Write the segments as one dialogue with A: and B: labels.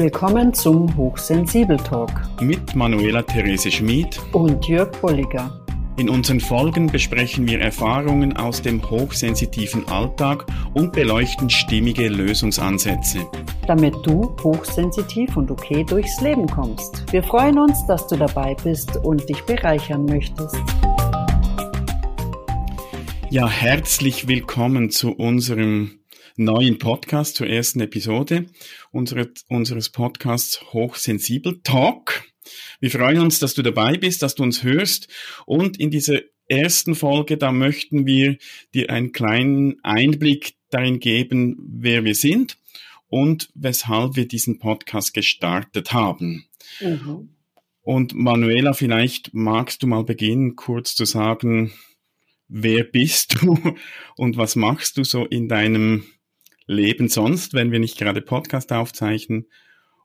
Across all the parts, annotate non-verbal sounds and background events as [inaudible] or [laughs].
A: Willkommen zum Hochsensibel Talk
B: mit Manuela Therese Schmid
A: und Jörg Bolliger.
B: In unseren Folgen besprechen wir Erfahrungen aus dem hochsensitiven Alltag und beleuchten stimmige Lösungsansätze.
A: Damit du hochsensitiv und okay durchs Leben kommst. Wir freuen uns, dass du dabei bist und dich bereichern möchtest.
B: Ja, herzlich willkommen zu unserem neuen Podcast, zur ersten Episode unseres Podcasts Hochsensibel Talk. Wir freuen uns, dass du dabei bist, dass du uns hörst und in dieser ersten Folge, da möchten wir dir einen kleinen Einblick darin geben, wer wir sind und weshalb wir diesen Podcast gestartet haben. Mhm. Und Manuela, vielleicht magst du mal beginnen, kurz zu sagen, wer bist du [laughs] und was machst du so in deinem Leben sonst, wenn wir nicht gerade Podcast aufzeichnen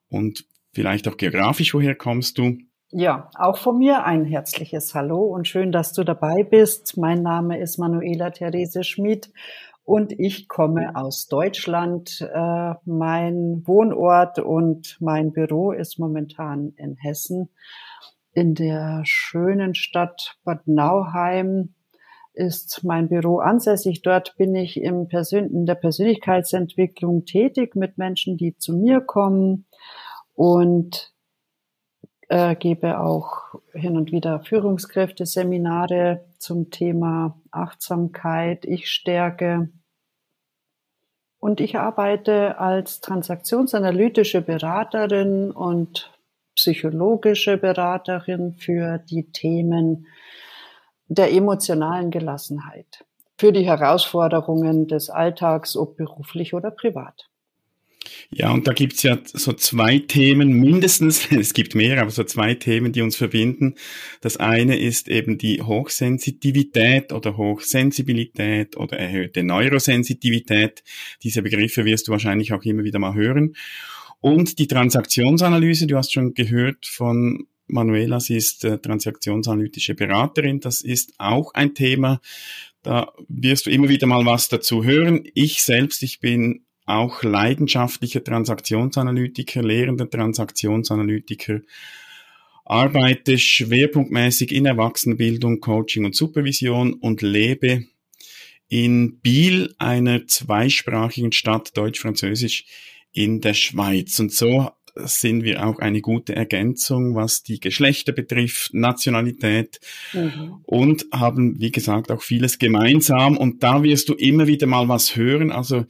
B: und vielleicht auch geografisch, woher kommst du?
A: Ja, auch von mir ein herzliches Hallo und schön, dass du dabei bist. Mein Name ist Manuela Therese Schmid und ich komme aus Deutschland. Äh, mein Wohnort und mein Büro ist momentan in Hessen in der schönen Stadt Bad Nauheim ist mein Büro ansässig. Dort bin ich im Persön in der Persönlichkeitsentwicklung tätig mit Menschen, die zu mir kommen und äh, gebe auch hin und wieder Führungskräfte-Seminare zum Thema Achtsamkeit, Ich-Stärke. Und ich arbeite als transaktionsanalytische Beraterin und psychologische Beraterin für die Themen der emotionalen Gelassenheit für die Herausforderungen des Alltags, ob beruflich oder privat.
B: Ja, und da gibt's ja so zwei Themen mindestens, [laughs] es gibt mehr, aber so zwei Themen, die uns verbinden. Das eine ist eben die Hochsensitivität oder Hochsensibilität oder erhöhte Neurosensitivität. Diese Begriffe wirst du wahrscheinlich auch immer wieder mal hören. Und die Transaktionsanalyse, du hast schon gehört von Manuela, sie ist äh, transaktionsanalytische Beraterin. Das ist auch ein Thema. Da wirst du immer wieder mal was dazu hören. Ich selbst, ich bin auch leidenschaftlicher Transaktionsanalytiker, lehrender Transaktionsanalytiker, arbeite schwerpunktmäßig in Erwachsenenbildung, Coaching und Supervision und lebe in Biel, einer zweisprachigen Stadt, Deutsch-Französisch, in der Schweiz. Und so sind wir auch eine gute Ergänzung, was die Geschlechter betrifft, Nationalität mhm. und haben, wie gesagt, auch vieles gemeinsam. Und da wirst du immer wieder mal was hören. Also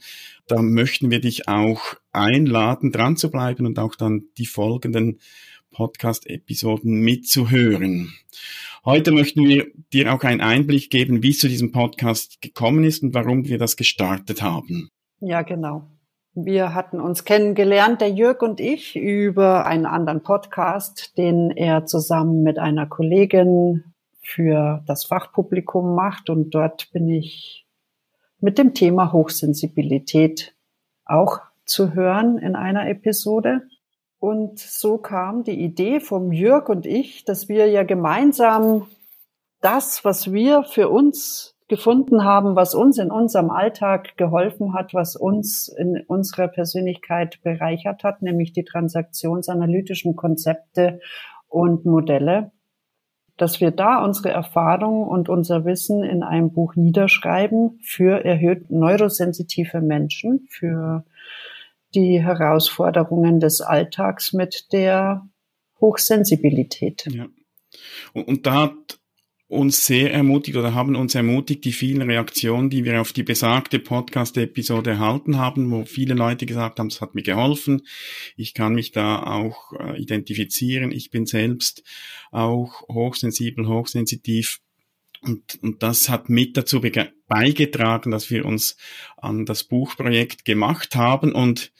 B: da möchten wir dich auch einladen, dran zu bleiben und auch dann die folgenden Podcast-Episoden mitzuhören. Heute möchten wir dir auch einen Einblick geben, wie es zu diesem Podcast gekommen ist und warum wir das gestartet haben.
A: Ja, genau. Wir hatten uns kennengelernt, der Jörg und ich, über einen anderen Podcast, den er zusammen mit einer Kollegin für das Fachpublikum macht. Und dort bin ich mit dem Thema Hochsensibilität auch zu hören in einer Episode. Und so kam die Idee vom Jörg und ich, dass wir ja gemeinsam das, was wir für uns gefunden haben, was uns in unserem Alltag geholfen hat, was uns in unserer Persönlichkeit bereichert hat, nämlich die transaktionsanalytischen Konzepte und Modelle, dass wir da unsere Erfahrungen und unser Wissen in einem Buch niederschreiben für erhöht neurosensitive Menschen, für die Herausforderungen des Alltags mit der Hochsensibilität.
B: Ja. Und da hat uns sehr ermutigt oder haben uns ermutigt, die vielen Reaktionen, die wir auf die besagte Podcast-Episode erhalten haben, wo viele Leute gesagt haben, es hat mir geholfen, ich kann mich da auch äh, identifizieren, ich bin selbst auch hochsensibel, hochsensitiv. Und, und das hat mit dazu beigetragen, dass wir uns an das Buchprojekt gemacht haben. Und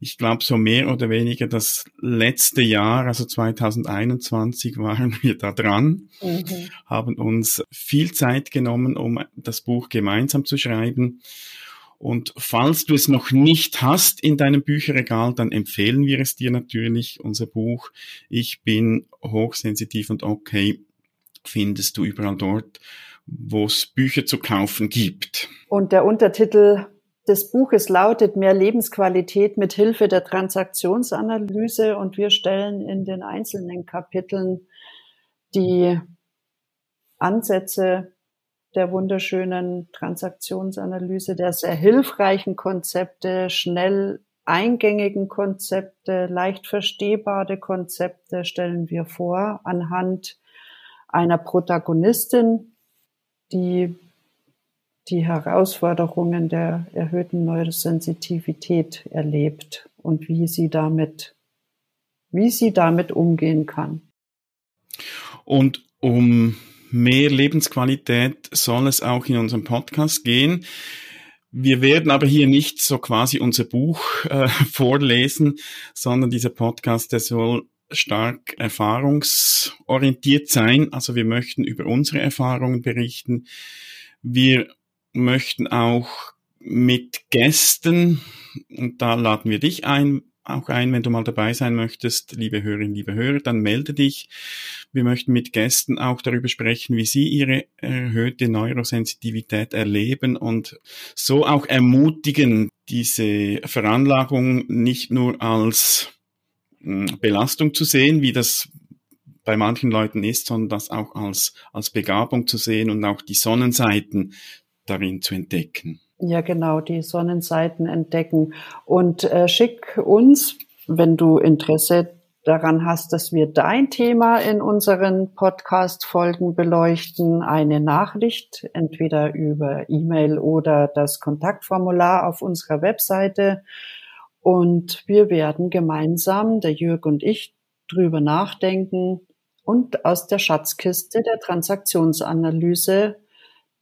B: ich glaube, so mehr oder weniger das letzte Jahr, also 2021, waren wir da dran, mhm. haben uns viel Zeit genommen, um das Buch gemeinsam zu schreiben. Und falls du es noch nicht hast in deinem Bücherregal, dann empfehlen wir es dir natürlich, unser Buch Ich bin hochsensitiv und okay findest du überall dort, wo es Bücher zu kaufen gibt.
A: Und der Untertitel des Buches lautet Mehr Lebensqualität mit Hilfe der Transaktionsanalyse und wir stellen in den einzelnen Kapiteln die Ansätze der wunderschönen Transaktionsanalyse, der sehr hilfreichen Konzepte, schnell eingängigen Konzepte, leicht verstehbare Konzepte stellen wir vor anhand einer Protagonistin, die die Herausforderungen der erhöhten Neurosensitivität erlebt und wie sie damit, wie sie damit umgehen kann.
B: Und um mehr Lebensqualität soll es auch in unserem Podcast gehen. Wir werden aber hier nicht so quasi unser Buch äh, [laughs] vorlesen, sondern dieser Podcast, der soll stark erfahrungsorientiert sein. Also wir möchten über unsere Erfahrungen berichten. Wir möchten auch mit Gästen, und da laden wir dich ein, auch ein, wenn du mal dabei sein möchtest, liebe Hörerinnen, liebe Hörer, dann melde dich. Wir möchten mit Gästen auch darüber sprechen, wie sie ihre erhöhte Neurosensitivität erleben und so auch ermutigen, diese Veranlagung nicht nur als Belastung zu sehen, wie das bei manchen Leuten ist, sondern das auch als, als Begabung zu sehen und auch die Sonnenseiten darin zu entdecken.
A: Ja, genau, die Sonnenseiten entdecken. Und äh, schick uns, wenn du Interesse daran hast, dass wir dein Thema in unseren Podcast-Folgen beleuchten, eine Nachricht, entweder über E-Mail oder das Kontaktformular auf unserer Webseite. Und wir werden gemeinsam, der Jürg und ich, drüber nachdenken und aus der Schatzkiste der Transaktionsanalyse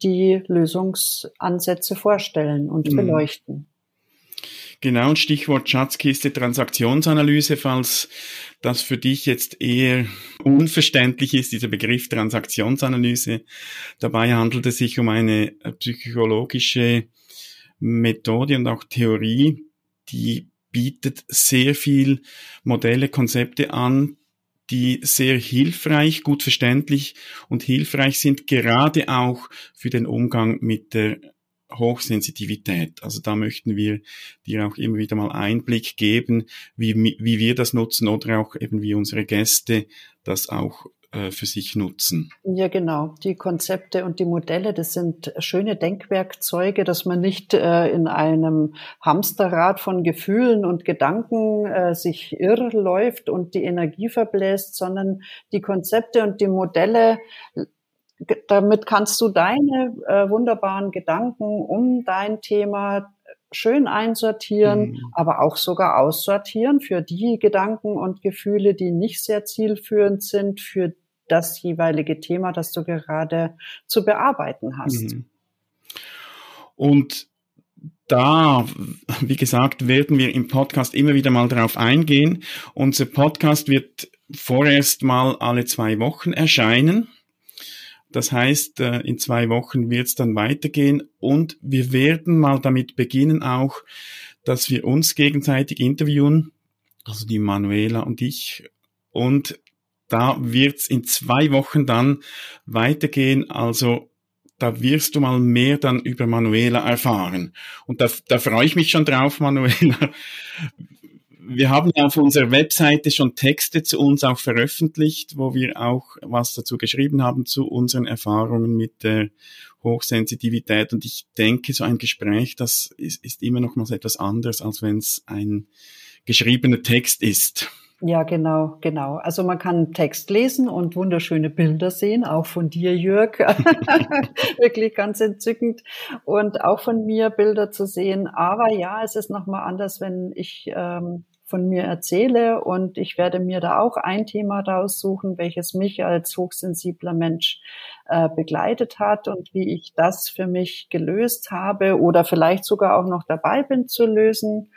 A: die Lösungsansätze vorstellen und mhm. beleuchten.
B: Genau, und Stichwort Schatzkiste Transaktionsanalyse, falls das für dich jetzt eher unverständlich ist, dieser Begriff Transaktionsanalyse. Dabei handelt es sich um eine psychologische Methode und auch Theorie, die bietet sehr viel Modelle, Konzepte an, die sehr hilfreich, gut verständlich und hilfreich sind, gerade auch für den Umgang mit der Hochsensitivität. Also da möchten wir dir auch immer wieder mal Einblick geben, wie, wie wir das nutzen oder auch eben wie unsere Gäste das auch äh, für sich nutzen.
A: Ja, genau. Die Konzepte und die Modelle, das sind schöne Denkwerkzeuge, dass man nicht äh, in einem Hamsterrad von Gefühlen und Gedanken äh, sich irrläuft und die Energie verbläst, sondern die Konzepte und die Modelle damit kannst du deine äh, wunderbaren Gedanken um dein Thema schön einsortieren, mhm. aber auch sogar aussortieren für die Gedanken und Gefühle, die nicht sehr zielführend sind für das jeweilige Thema, das du gerade zu bearbeiten hast. Mhm.
B: Und da, wie gesagt, werden wir im Podcast immer wieder mal darauf eingehen. Unser Podcast wird vorerst mal alle zwei Wochen erscheinen. Das heißt, äh, in zwei Wochen wird es dann weitergehen und wir werden mal damit beginnen auch, dass wir uns gegenseitig interviewen, also die Manuela und ich. Und da wird's in zwei Wochen dann weitergehen. Also da wirst du mal mehr dann über Manuela erfahren. Und da, da freue ich mich schon drauf, [laughs] Manuela wir haben ja auf unserer Webseite schon Texte zu uns auch veröffentlicht, wo wir auch was dazu geschrieben haben zu unseren Erfahrungen mit der Hochsensitivität. Und ich denke, so ein Gespräch, das ist, ist immer noch mal etwas anderes, als wenn es ein geschriebener Text ist.
A: Ja, genau, genau. Also man kann Text lesen und wunderschöne Bilder sehen, auch von dir, Jörg. [laughs] Wirklich ganz entzückend. Und auch von mir Bilder zu sehen. Aber ja, es ist nochmal anders, wenn ich ähm, von mir erzähle und ich werde mir da auch ein Thema raussuchen, welches mich als hochsensibler Mensch äh, begleitet hat und wie ich das für mich gelöst habe oder vielleicht sogar auch noch dabei bin zu lösen.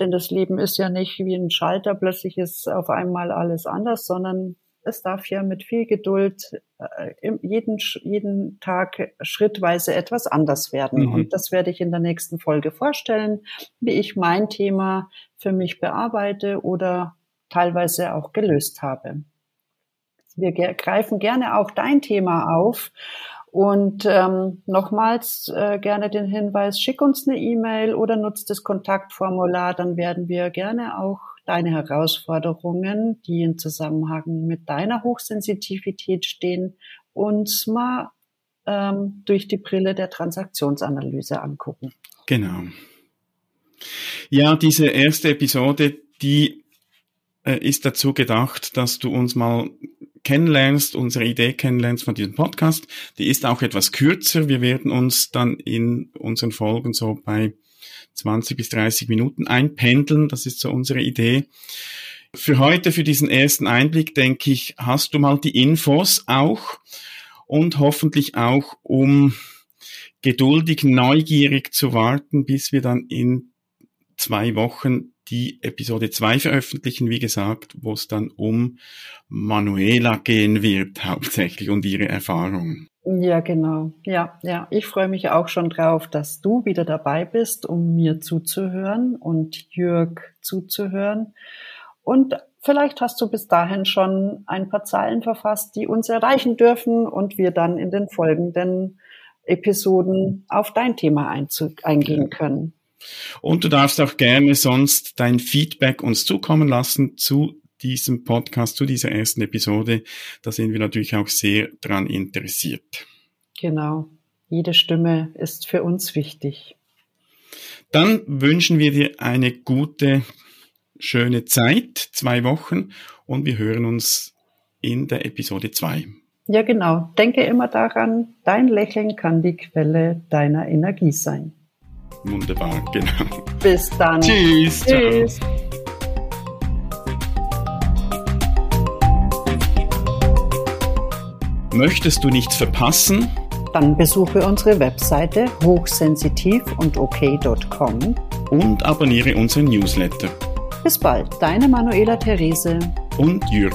A: Denn das Leben ist ja nicht wie ein Schalter, plötzlich ist auf einmal alles anders, sondern es darf ja mit viel Geduld äh, jeden, jeden Tag schrittweise etwas anders werden. Mhm. Und das werde ich in der nächsten Folge vorstellen, wie ich mein Thema für mich bearbeite oder teilweise auch gelöst habe. Wir greifen gerne auch dein Thema auf Und ähm, nochmals äh, gerne den Hinweis, schick uns eine E-Mail oder nutzt das Kontaktformular, dann werden wir gerne auch deine Herausforderungen, die in Zusammenhang mit deiner Hochsensitivität stehen, uns mal ähm, durch die Brille der Transaktionsanalyse angucken.
B: Genau. Ja, diese erste Episode, die äh, ist dazu gedacht, dass du uns mal kennenlernst, unsere Idee kennenlernst von diesem Podcast. Die ist auch etwas kürzer. Wir werden uns dann in unseren Folgen so bei 20 bis 30 Minuten einpendeln. Das ist so unsere Idee. Für heute, für diesen ersten Einblick, denke ich, hast du mal die Infos auch und hoffentlich auch, um geduldig, neugierig zu warten, bis wir dann in zwei Wochen die Episode 2 veröffentlichen, wie gesagt, wo es dann um Manuela gehen wird, [laughs] hauptsächlich und ihre Erfahrungen.
A: Ja, genau. Ja, ja. Ich freue mich auch schon drauf, dass du wieder dabei bist, um mir zuzuhören und Jörg zuzuhören. Und vielleicht hast du bis dahin schon ein paar Zeilen verfasst, die uns erreichen dürfen und wir dann in den folgenden Episoden auf dein Thema eingehen können.
B: Und du darfst auch gerne sonst dein Feedback uns zukommen lassen zu diesem Podcast, zu dieser ersten Episode. Da sind wir natürlich auch sehr dran interessiert.
A: Genau. Jede Stimme ist für uns wichtig.
B: Dann wünschen wir dir eine gute, schöne Zeit, zwei Wochen, und wir hören uns in der Episode 2.
A: Ja, genau. Denke immer daran, dein Lächeln kann die Quelle deiner Energie sein.
B: Wunderbar, [laughs] genau.
A: Bis dann.
B: Tschüss. Tschüss. Ciao. Möchtest du nichts verpassen?
A: Dann besuche unsere Webseite hochsensitiv und ok.com
B: und abonniere unseren Newsletter.
A: Bis bald, deine Manuela Therese
B: und Jürg.